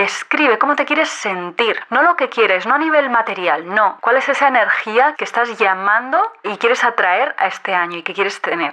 Describe cómo te quieres sentir, no lo que quieres, no a nivel material, no. ¿Cuál es esa energía que estás llamando y quieres atraer a este año y que quieres tener?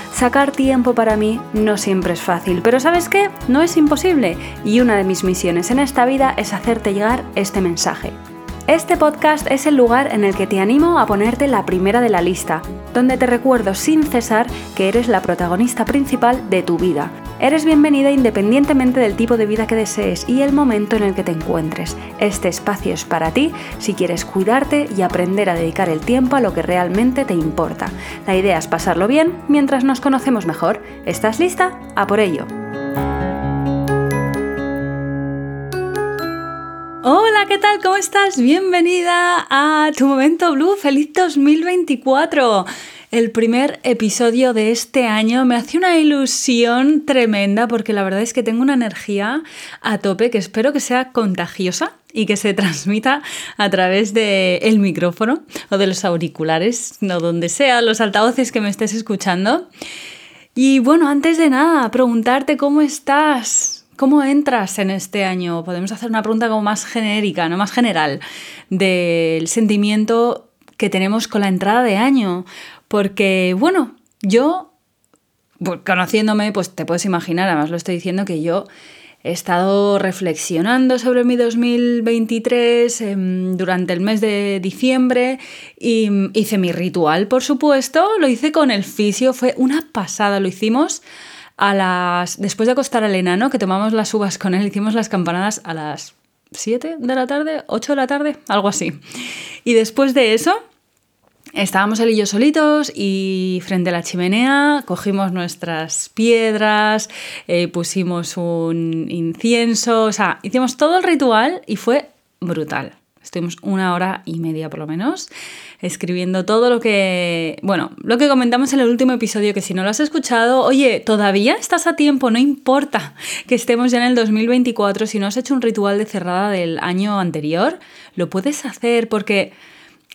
Sacar tiempo para mí no siempre es fácil, pero ¿sabes qué? No es imposible y una de mis misiones en esta vida es hacerte llegar este mensaje. Este podcast es el lugar en el que te animo a ponerte la primera de la lista, donde te recuerdo sin cesar que eres la protagonista principal de tu vida. Eres bienvenida independientemente del tipo de vida que desees y el momento en el que te encuentres. Este espacio es para ti si quieres cuidarte y aprender a dedicar el tiempo a lo que realmente te importa. La idea es pasarlo bien mientras nos conocemos mejor. ¿Estás lista? A por ello. Hola, ¿qué tal? ¿Cómo estás? Bienvenida a Tu Momento Blue. Feliz 2024. El primer episodio de este año me hace una ilusión tremenda porque la verdad es que tengo una energía a tope que espero que sea contagiosa y que se transmita a través del micrófono o de los auriculares, no donde sea, los altavoces que me estés escuchando. Y bueno, antes de nada, preguntarte cómo estás. ¿Cómo entras en este año? Podemos hacer una pregunta como más genérica, no más general, del sentimiento que tenemos con la entrada de año. Porque, bueno, yo, pues, conociéndome, pues te puedes imaginar, además lo estoy diciendo, que yo he estado reflexionando sobre mi 2023 em, durante el mes de diciembre y hice mi ritual, por supuesto, lo hice con el fisio, fue una pasada, lo hicimos a las. Después de acostar al enano, que tomamos las uvas con él, hicimos las campanadas a las 7 de la tarde, 8 de la tarde, algo así. Y después de eso, estábamos él y yo solitos y frente a la chimenea cogimos nuestras piedras, eh, pusimos un incienso, o sea, hicimos todo el ritual y fue brutal. Estuvimos una hora y media por lo menos escribiendo todo lo que, bueno, lo que comentamos en el último episodio, que si no lo has escuchado, oye, todavía estás a tiempo, no importa que estemos ya en el 2024, si no has hecho un ritual de cerrada del año anterior, lo puedes hacer porque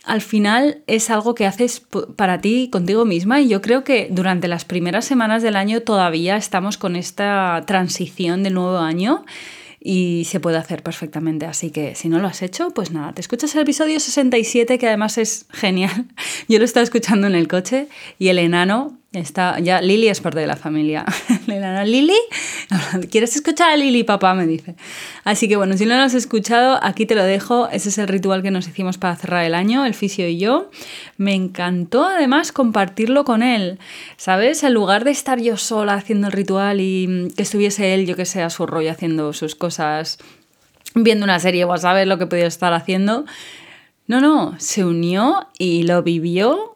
al final es algo que haces para ti, contigo misma, y yo creo que durante las primeras semanas del año todavía estamos con esta transición del nuevo año y se puede hacer perfectamente. Así que si no lo has hecho, pues nada, te escuchas el episodio 67 que además es genial. Yo lo estaba escuchando en el coche y el enano Está, ya Lili es parte de la familia. Lili, ¿quieres escuchar a Lili, papá? Me dice. Así que bueno, si no lo has escuchado, aquí te lo dejo. Ese es el ritual que nos hicimos para cerrar el año, el fisio y yo. Me encantó además compartirlo con él. ¿Sabes? En lugar de estar yo sola haciendo el ritual y que estuviese él, yo que sé, a su rollo haciendo sus cosas, viendo una serie o a saber lo que podía estar haciendo. No, no, se unió y lo vivió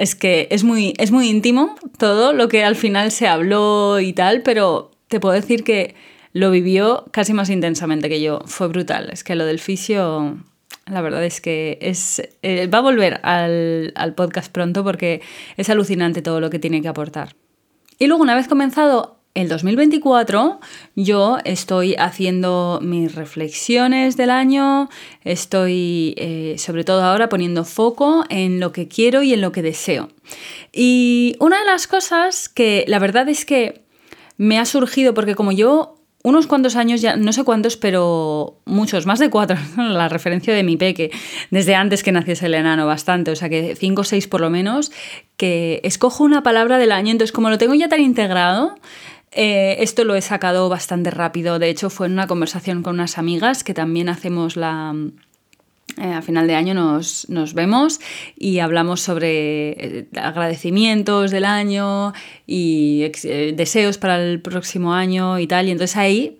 es que es muy, es muy íntimo todo lo que al final se habló y tal, pero te puedo decir que lo vivió casi más intensamente que yo. Fue brutal. Es que lo del fisio, la verdad es que es, eh, va a volver al, al podcast pronto porque es alucinante todo lo que tiene que aportar. Y luego, una vez comenzado el 2024 yo estoy haciendo mis reflexiones del año, estoy eh, sobre todo ahora poniendo foco en lo que quiero y en lo que deseo. Y una de las cosas que la verdad es que me ha surgido, porque como yo unos cuantos años, ya no sé cuántos, pero muchos, más de cuatro, la referencia de mi peque, desde antes que naciese el enano, bastante, o sea que cinco o seis por lo menos, que escojo una palabra del año, entonces como lo tengo ya tan integrado, eh, esto lo he sacado bastante rápido. De hecho, fue en una conversación con unas amigas que también hacemos la. Eh, a final de año nos, vemos y hablamos sobre eh, agradecimientos del año y deseos para el próximo año y tal. Y entonces ahí,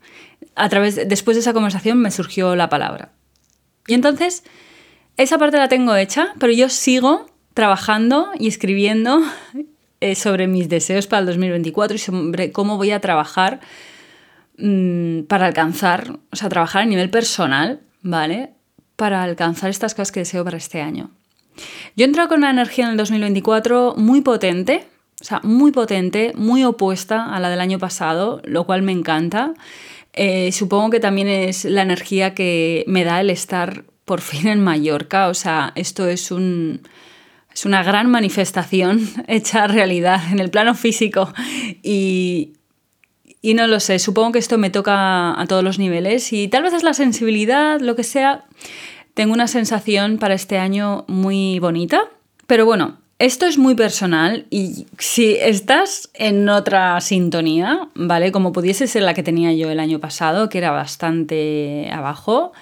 a través, después de esa conversación, me surgió la palabra. Y entonces, esa parte la tengo hecha, pero yo sigo trabajando y escribiendo sobre mis deseos para el 2024 y sobre cómo voy a trabajar mm, para alcanzar, o sea, trabajar a nivel personal, ¿vale? Para alcanzar estas cosas que deseo para este año. Yo he entrado con una energía en el 2024 muy potente, o sea, muy potente, muy opuesta a la del año pasado, lo cual me encanta. Eh, supongo que también es la energía que me da el estar por fin en Mallorca. O sea, esto es un. Es una gran manifestación hecha realidad en el plano físico. Y, y no lo sé, supongo que esto me toca a todos los niveles. Y tal vez es la sensibilidad, lo que sea. Tengo una sensación para este año muy bonita. Pero bueno, esto es muy personal y si estás en otra sintonía, ¿vale? Como pudiese ser la que tenía yo el año pasado, que era bastante abajo.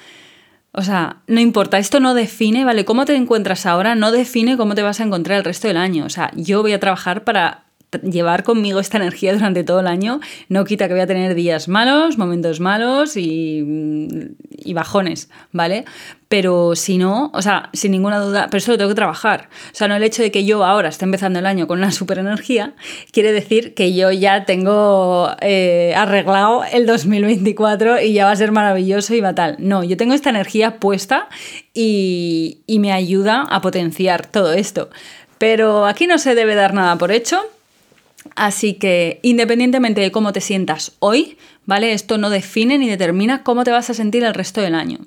O sea, no importa, esto no define, ¿vale? Cómo te encuentras ahora no define cómo te vas a encontrar el resto del año. O sea, yo voy a trabajar para llevar conmigo esta energía durante todo el año no quita que voy a tener días malos, momentos malos y, y, bajones, ¿vale? Pero si no, o sea, sin ninguna duda, pero eso lo tengo que trabajar. O sea, no el hecho de que yo ahora esté empezando el año con una super energía, quiere decir que yo ya tengo eh, arreglado el 2024 y ya va a ser maravilloso y va tal. No, yo tengo esta energía puesta y, y me ayuda a potenciar todo esto. Pero aquí no se debe dar nada por hecho Así que independientemente de cómo te sientas hoy, ¿vale? Esto no define ni determina cómo te vas a sentir el resto del año.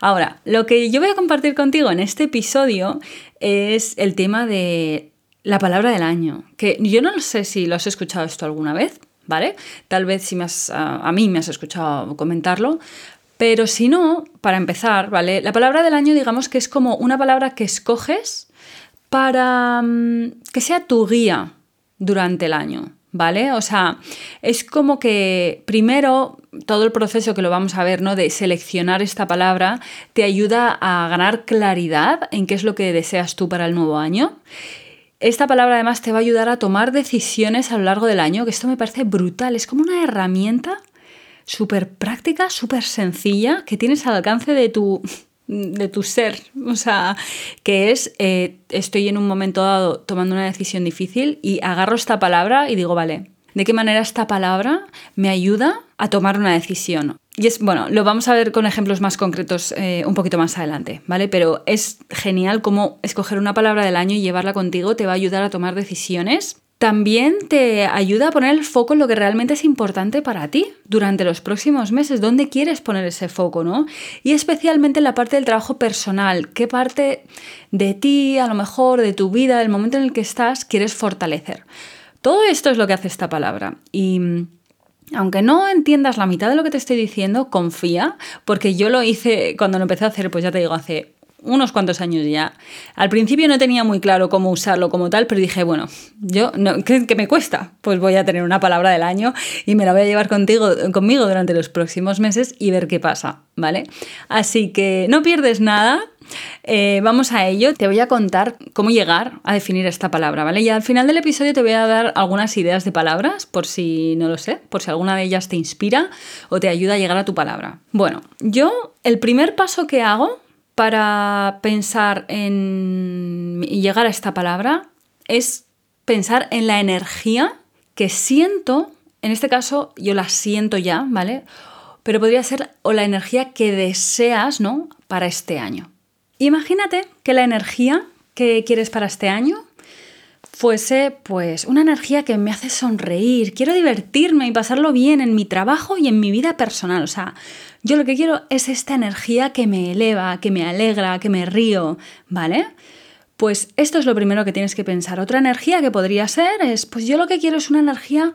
Ahora, lo que yo voy a compartir contigo en este episodio es el tema de la palabra del año, que yo no sé si lo has escuchado esto alguna vez, ¿vale? Tal vez si me has, a, mí me has escuchado comentarlo, pero si no, para empezar, ¿vale? La palabra del año digamos que es como una palabra que escoges para mm, que sea tu guía, durante el año, ¿vale? O sea, es como que primero todo el proceso que lo vamos a ver, ¿no? De seleccionar esta palabra te ayuda a ganar claridad en qué es lo que deseas tú para el nuevo año. Esta palabra además te va a ayudar a tomar decisiones a lo largo del año, que esto me parece brutal, es como una herramienta súper práctica, súper sencilla, que tienes al alcance de tu, de tu ser, o sea, que es, eh, estoy en un momento dado tomando una decisión difícil y agarro esta palabra y digo, vale, ¿de qué manera esta palabra me ayuda a tomar una decisión? Y es, bueno, lo vamos a ver con ejemplos más concretos eh, un poquito más adelante, ¿vale? Pero es genial cómo escoger una palabra del año y llevarla contigo te va a ayudar a tomar decisiones también te ayuda a poner el foco en lo que realmente es importante para ti durante los próximos meses, dónde quieres poner ese foco, ¿no? Y especialmente en la parte del trabajo personal, qué parte de ti, a lo mejor de tu vida, del momento en el que estás, quieres fortalecer. Todo esto es lo que hace esta palabra. Y aunque no entiendas la mitad de lo que te estoy diciendo, confía, porque yo lo hice cuando lo empecé a hacer, pues ya te digo, hace unos cuantos años ya. Al principio no tenía muy claro cómo usarlo como tal, pero dije, bueno, yo, no, ¿qué, me cuesta? Pues voy a tener una palabra del año y me la voy a llevar contigo, conmigo durante los próximos meses y ver qué pasa, ¿vale? Así que no pierdes nada. Eh, vamos a ello, te voy a contar cómo llegar a definir esta palabra, ¿vale? Y al final del episodio te voy a dar algunas ideas de palabras, por si no lo sé, por si alguna de ellas te inspira o te ayuda a llegar a tu palabra. Bueno, yo el primer paso que hago para pensar en llegar a esta palabra es pensar en la energía que siento, en este caso yo la siento ya, ¿vale? Pero podría ser o la energía que deseas, ¿no? Para este año. Imagínate que la energía que quieres para este año fuese pues una energía que me hace sonreír, quiero divertirme y pasarlo bien en mi trabajo y en mi vida personal. O sea, yo lo que quiero es esta energía que me eleva, que me alegra, que me río, ¿vale? Pues esto es lo primero que tienes que pensar. Otra energía que podría ser es, pues yo lo que quiero es una energía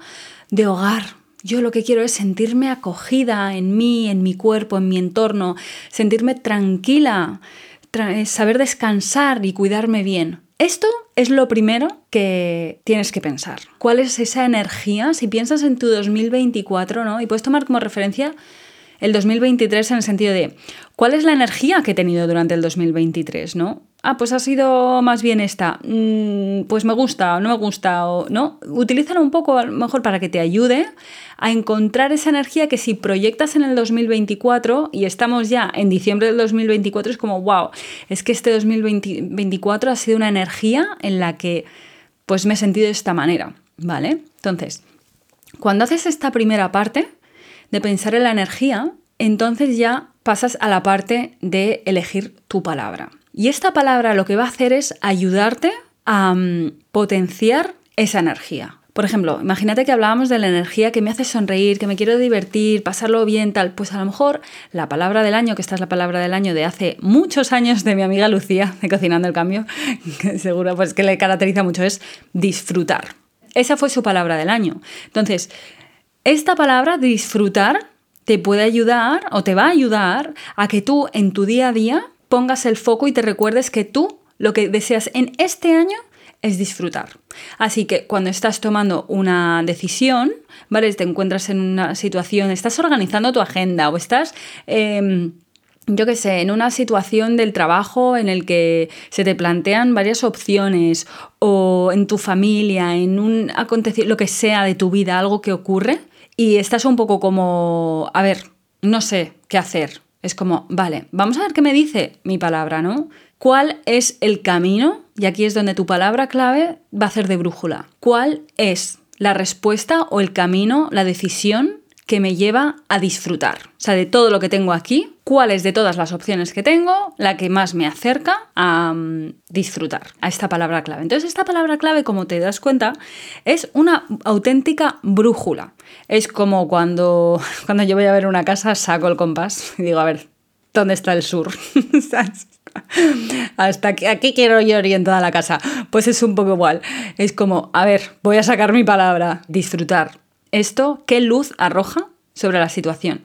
de hogar. Yo lo que quiero es sentirme acogida en mí, en mi cuerpo, en mi entorno, sentirme tranquila, saber descansar y cuidarme bien. Esto es lo primero que tienes que pensar. ¿Cuál es esa energía? Si piensas en tu 2024, ¿no? Y puedes tomar como referencia el 2023 en el sentido de cuál es la energía que he tenido durante el 2023, ¿no? Ah, pues ha sido más bien esta. Mm, pues me gusta o no me gusta o no. Utilízalo un poco a lo mejor para que te ayude a encontrar esa energía que si proyectas en el 2024 y estamos ya en diciembre del 2024 es como wow, es que este 2024 ha sido una energía en la que pues me he sentido de esta manera, ¿vale? Entonces, cuando haces esta primera parte, de pensar en la energía, entonces ya pasas a la parte de elegir tu palabra. Y esta palabra lo que va a hacer es ayudarte a mm, potenciar esa energía. Por ejemplo, imagínate que hablábamos de la energía que me hace sonreír, que me quiero divertir, pasarlo bien, tal. Pues a lo mejor la palabra del año, que esta es la palabra del año de hace muchos años de mi amiga Lucía, de Cocinando el Cambio, que seguro pues que le caracteriza mucho, es disfrutar. Esa fue su palabra del año. Entonces, esta palabra, disfrutar, te puede ayudar o te va a ayudar a que tú en tu día a día pongas el foco y te recuerdes que tú lo que deseas en este año es disfrutar. Así que cuando estás tomando una decisión, ¿vale? Te encuentras en una situación, estás organizando tu agenda o estás... Em, yo qué sé, en una situación del trabajo en el que se te plantean varias opciones o en tu familia, en un acontecimiento, lo que sea de tu vida, algo que ocurre y estás un poco como, a ver, no sé qué hacer. Es como, vale, vamos a ver qué me dice mi palabra, ¿no? ¿Cuál es el camino? Y aquí es donde tu palabra clave va a ser de brújula. ¿Cuál es la respuesta o el camino, la decisión que me lleva a disfrutar? O sea, de todo lo que tengo aquí, ¿cuál es de todas las opciones que tengo la que más me acerca a mm, disfrutar? A esta palabra clave. Entonces, esta palabra clave, como te das cuenta, es una auténtica brújula. Es como cuando, cuando yo voy a ver una casa, saco el compás y digo, a ver, ¿dónde está el sur? Hasta aquí, aquí quiero yo orientada la casa. Pues es un poco igual. Es como, a ver, voy a sacar mi palabra, disfrutar. Esto, ¿qué luz arroja sobre la situación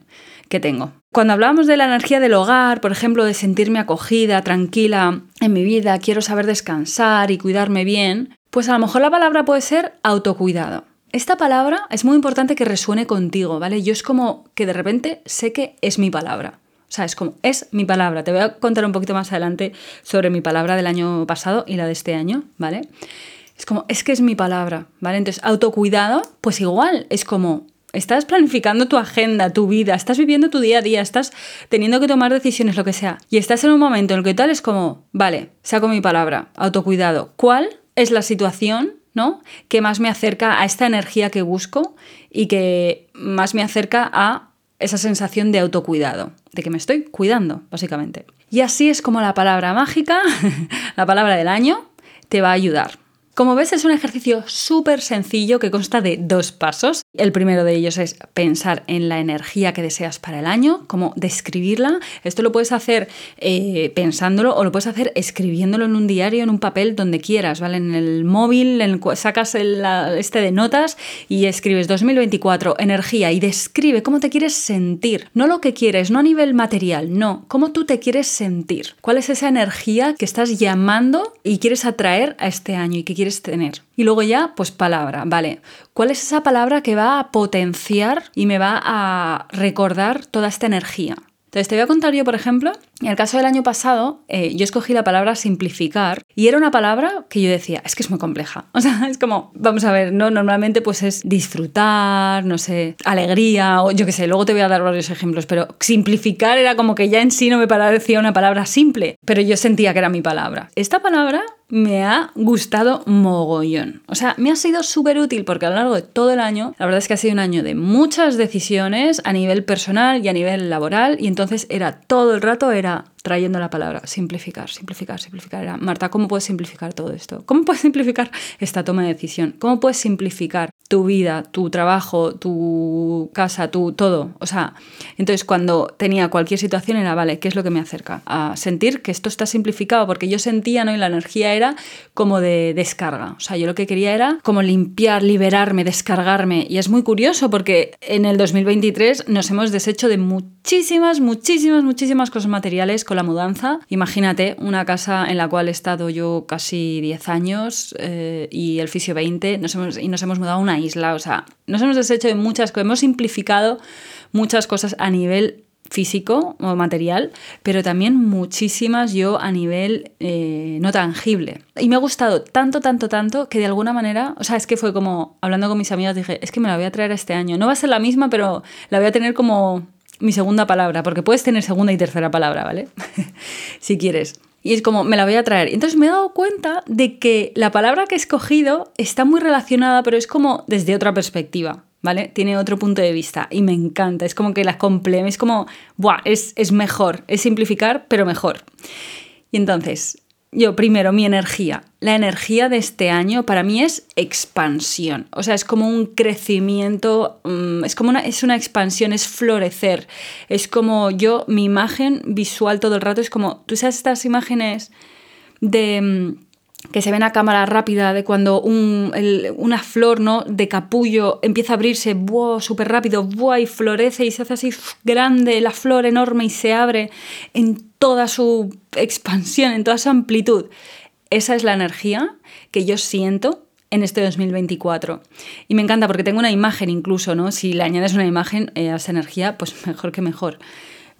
que tengo? Cuando hablábamos de la energía del hogar, por ejemplo, de sentirme acogida, tranquila en mi vida, quiero saber descansar y cuidarme bien, pues a lo mejor la palabra puede ser autocuidado. Esta palabra es muy importante que resuene contigo, ¿vale? Yo es como que de repente sé que es mi palabra. O sea, es como, es mi palabra. Te voy a contar un poquito más adelante sobre mi palabra del año pasado y la de este año, ¿vale? Es como, es que es mi palabra, ¿vale? Entonces, autocuidado, pues igual, es como, estás planificando tu agenda, tu vida, estás viviendo tu día a día, estás teniendo que tomar decisiones, lo que sea, y estás en un momento en el que tal es como, vale, saco mi palabra, autocuidado. ¿Cuál es la situación, ¿no? Que más me acerca a esta energía que busco y que más me acerca a esa sensación de autocuidado, de que me estoy cuidando, básicamente. Y así es como la palabra mágica, la palabra del año, te va a ayudar. Como ves, es un ejercicio súper sencillo que consta de dos pasos. El primero de ellos es pensar en la energía que deseas para el año, cómo describirla. Esto lo puedes hacer eh, pensándolo o lo puedes hacer escribiéndolo en un diario, en un papel, donde quieras, ¿vale? En el móvil, sacas este de notas y escribes 2024, energía, y describe cómo te quieres sentir. No lo que quieres, no a nivel material, no, cómo tú te quieres sentir. ¿Cuál es esa energía que estás llamando y quieres atraer a este año y que quieres tener. Y luego ya, pues palabra, ¿vale? ¿Cuál es esa palabra que va a potenciar y me va a recordar toda esta energía? Entonces te voy a contar yo, por ejemplo, en el caso del año pasado, eh, yo escogí la palabra simplificar y era una palabra que yo decía, es que es muy compleja. O sea, es como, vamos a ver, ¿no? Normalmente pues es disfrutar, no sé, alegría, o yo qué sé, luego te voy a dar varios ejemplos, pero simplificar era como que ya en sí no me parecía una palabra simple, pero yo sentía que era mi palabra. Esta palabra me ha gustado mogollón. O sea, me ha sido súper útil porque a lo largo de todo el año, la verdad es que ha sido un año de muchas decisiones a nivel personal y a nivel laboral y entonces era todo el rato, era trayendo la palabra simplificar, simplificar, simplificar. Era, Marta, ¿cómo puedes simplificar todo esto? ¿Cómo puedes simplificar esta toma de decisión? ¿Cómo puedes simplificar tu vida, tu trabajo, tu casa, tu todo? O sea, entonces cuando tenía cualquier situación era, vale, ¿qué es lo que me acerca? A sentir que esto está simplificado, porque yo sentía, ¿no? Y la energía era como de descarga. O sea, yo lo que quería era como limpiar, liberarme, descargarme. Y es muy curioso porque en el 2023 nos hemos deshecho de muchísimas, muchísimas, muchísimas cosas materiales la mudanza. Imagínate una casa en la cual he estado yo casi 10 años eh, y el fisio 20 nos hemos, y nos hemos mudado a una isla. O sea, nos hemos deshecho de muchas cosas, hemos simplificado muchas cosas a nivel físico o material, pero también muchísimas yo a nivel eh, no tangible. Y me ha gustado tanto, tanto, tanto que de alguna manera, o sea, es que fue como, hablando con mis amigas, dije, es que me la voy a traer este año. No va a ser la misma, pero la voy a tener como mi segunda palabra, porque puedes tener segunda y tercera palabra, ¿vale? si quieres. Y es como, me la voy a traer. Entonces me he dado cuenta de que la palabra que he escogido está muy relacionada, pero es como desde otra perspectiva. ¿vale? Tiene otro punto de vista y me encanta. Es como que la complementa, es como, ¡buah! Es, es mejor, es simplificar, pero mejor. Y entonces, yo primero, mi energía. La energía de este año para mí es expansión. O sea, es como un crecimiento, mm, es como una, es una expansión, es florecer. Es como yo, mi imagen visual todo el rato es como, tú sabes estas imágenes de mm, que se ven a cámara rápida de cuando una flor ¿no? de capullo empieza a abrirse súper rápido y florece y se hace así grande la flor enorme y se abre en toda su expansión, en toda su amplitud. Esa es la energía que yo siento en este 2024. Y me encanta porque tengo una imagen incluso, ¿no? Si le añades una imagen eh, a esa energía, pues mejor que mejor.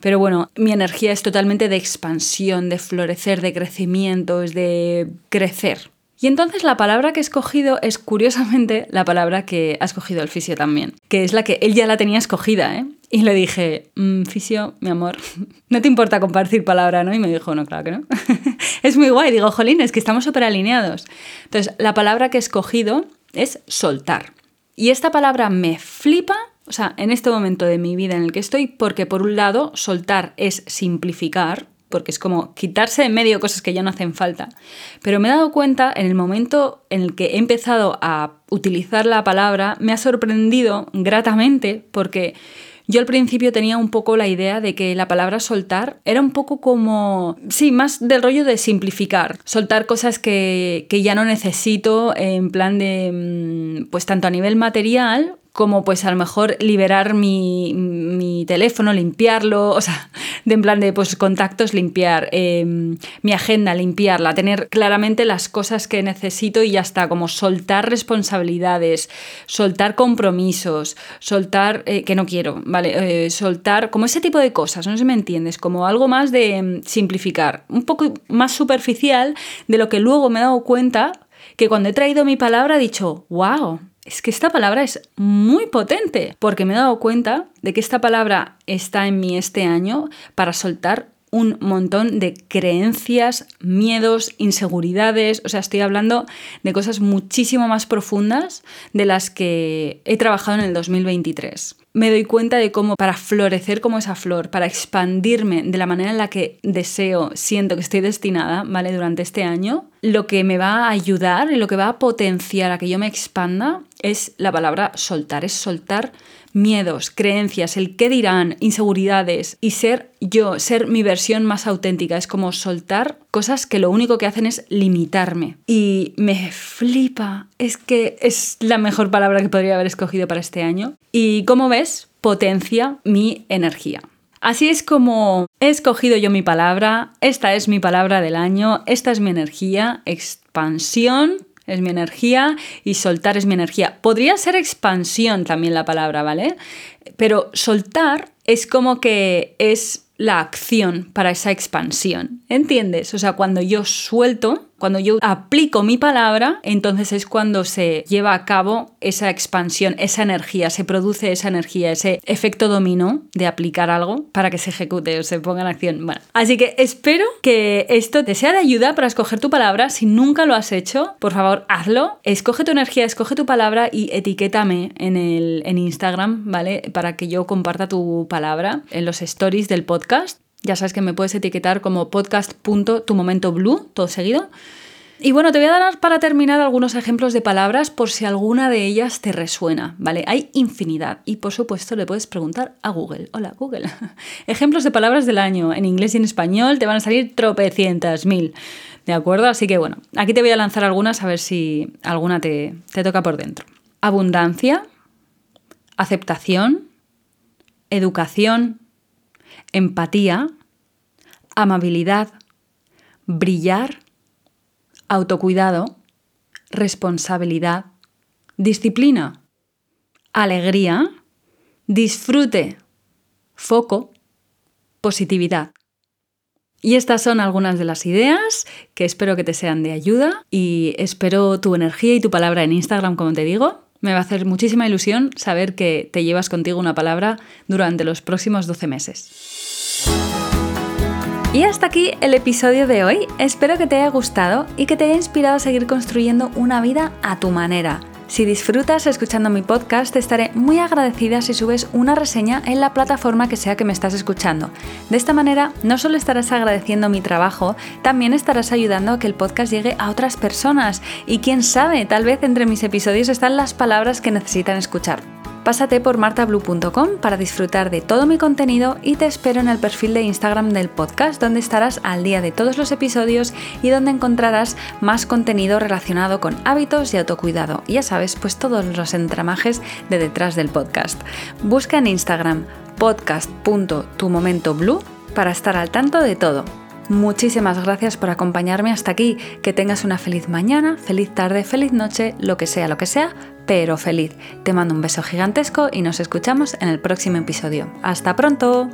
Pero bueno, mi energía es totalmente de expansión, de florecer, de crecimiento, es de crecer. Y entonces la palabra que he escogido es curiosamente la palabra que ha escogido el fisio también, que es la que él ya la tenía escogida, ¿eh? Y le dije, mm, fisio, mi amor, no te importa compartir palabra, ¿no? Y me dijo, no, claro que no. es muy guay, digo, jolín, es que estamos súper alineados. Entonces, la palabra que he escogido es soltar. Y esta palabra me flipa o sea, en este momento de mi vida en el que estoy, porque por un lado, soltar es simplificar, porque es como quitarse de medio cosas que ya no hacen falta. Pero me he dado cuenta en el momento en el que he empezado a utilizar la palabra, me ha sorprendido gratamente porque yo al principio tenía un poco la idea de que la palabra soltar era un poco como, sí, más del rollo de simplificar, soltar cosas que, que ya no necesito en plan de, mm, pues tanto a nivel material como pues a lo mejor liberar mi, teléfono, limpiarlo, o sea, de en plan de pues contactos limpiar, em, mi agenda limpiarla, tener claramente las cosas que necesito y ya está, como soltar responsabilidades, soltar compromisos, soltar eh, que no quiero, ¿vale? Eh, soltar, como ese tipo de cosas, no sé si me entiendes, como algo más de em, simplificar, un poco más superficial de lo que luego me he dado cuenta que cuando he traído mi palabra he dicho, wow, es que esta palabra es muy potente, porque me he dado cuenta de que esta palabra está en mí este año para soltar un montón de creencias, miedos, inseguridades, o sea, estoy hablando de cosas muchísimo más profundas de las que he trabajado en el 2023 me doy cuenta de cómo para florecer como esa flor, para expandirme de la manera en la que deseo, siento que estoy destinada, ¿vale? Durante este año, lo que me va a ayudar y lo que va a potenciar a que yo me expanda es la palabra soltar, es soltar miedos, creencias, el qué dirán, inseguridades y ser yo, ser mi versión más auténtica. Es como soltar cosas que lo único que hacen es limitarme. Y me flipa. Es que es la mejor palabra que podría haber escogido para este año. Y como ves, potencia mi energía. Así es como he escogido yo mi palabra, esta es mi palabra del año, esta es mi energía, expansión, es mi energía y soltar es mi energía. Podría ser expansión también la palabra, ¿vale? Pero soltar es como que es la acción para esa expansión. ¿Entiendes? O sea, cuando yo suelto, cuando yo aplico mi palabra, entonces es cuando se lleva a cabo esa expansión, esa energía, se produce esa energía, ese efecto dominó de aplicar algo para que se ejecute o se ponga en acción. Bueno, así que espero que esto te sea de ayuda para escoger tu palabra. Si nunca lo has hecho, por favor, hazlo. Escoge tu energía, escoge tu palabra y etiquétame en, el, en Instagram, ¿vale? Para que yo comparta tu palabra en los stories del podcast. Ya sabes que me puedes etiquetar como podcast.tumomentoblue, todo seguido. Y bueno, te voy a dar para terminar algunos ejemplos de palabras por si alguna de ellas te resuena, ¿vale? Hay infinidad y por supuesto le puedes preguntar a Google. Hola Google. Ejemplos de palabras del año en inglés y en español te van a salir tropecientas mil, ¿de acuerdo? Así que bueno, aquí te voy a lanzar algunas a ver si alguna te, te toca por dentro. Abundancia, aceptación, educación, empatía, amabilidad, brillar, autocuidado, responsabilidad, disciplina, alegría, disfrute, foco, positividad. Y estas son algunas de las ideas que espero que te sean de ayuda y espero tu energía y tu palabra en Instagram, como te digo. Me va a hacer muchísima ilusión saber que te llevas contigo una palabra durante los próximos 12 meses. Y hasta aquí el episodio de hoy. Espero que te haya gustado y que te haya inspirado a seguir construyendo una vida a tu manera Si disfrutas escuchando mi podcast, te estaré muy agradecida si subes una reseña en la plataforma que sea que me estás escuchando. De esta manera, no solo estarás agradeciendo mi trabajo, también estarás ayudando a que el podcast llegue a otras personas. Y quién sabe, tal vez entre mis episodios están las palabras que necesitan escuchar. Pásate por martablue.com para disfrutar de todo mi contenido y te espero en el perfil de Instagram del podcast donde estarás al día de todos los episodios y donde encontrarás más contenido relacionado con hábitos y autocuidado. ya sabes, pues todos los entramajes de detrás del podcast. Busca en Instagram podcast.tumomentoblue para estar al tanto de todo. Muchísimas gracias por acompañarme hasta aquí. Que tengas una feliz mañana, feliz tarde, feliz noche, lo que sea, lo que sea, pero feliz. Te mando un beso gigantesco y nos escuchamos en el próximo episodio. ¡Hasta pronto!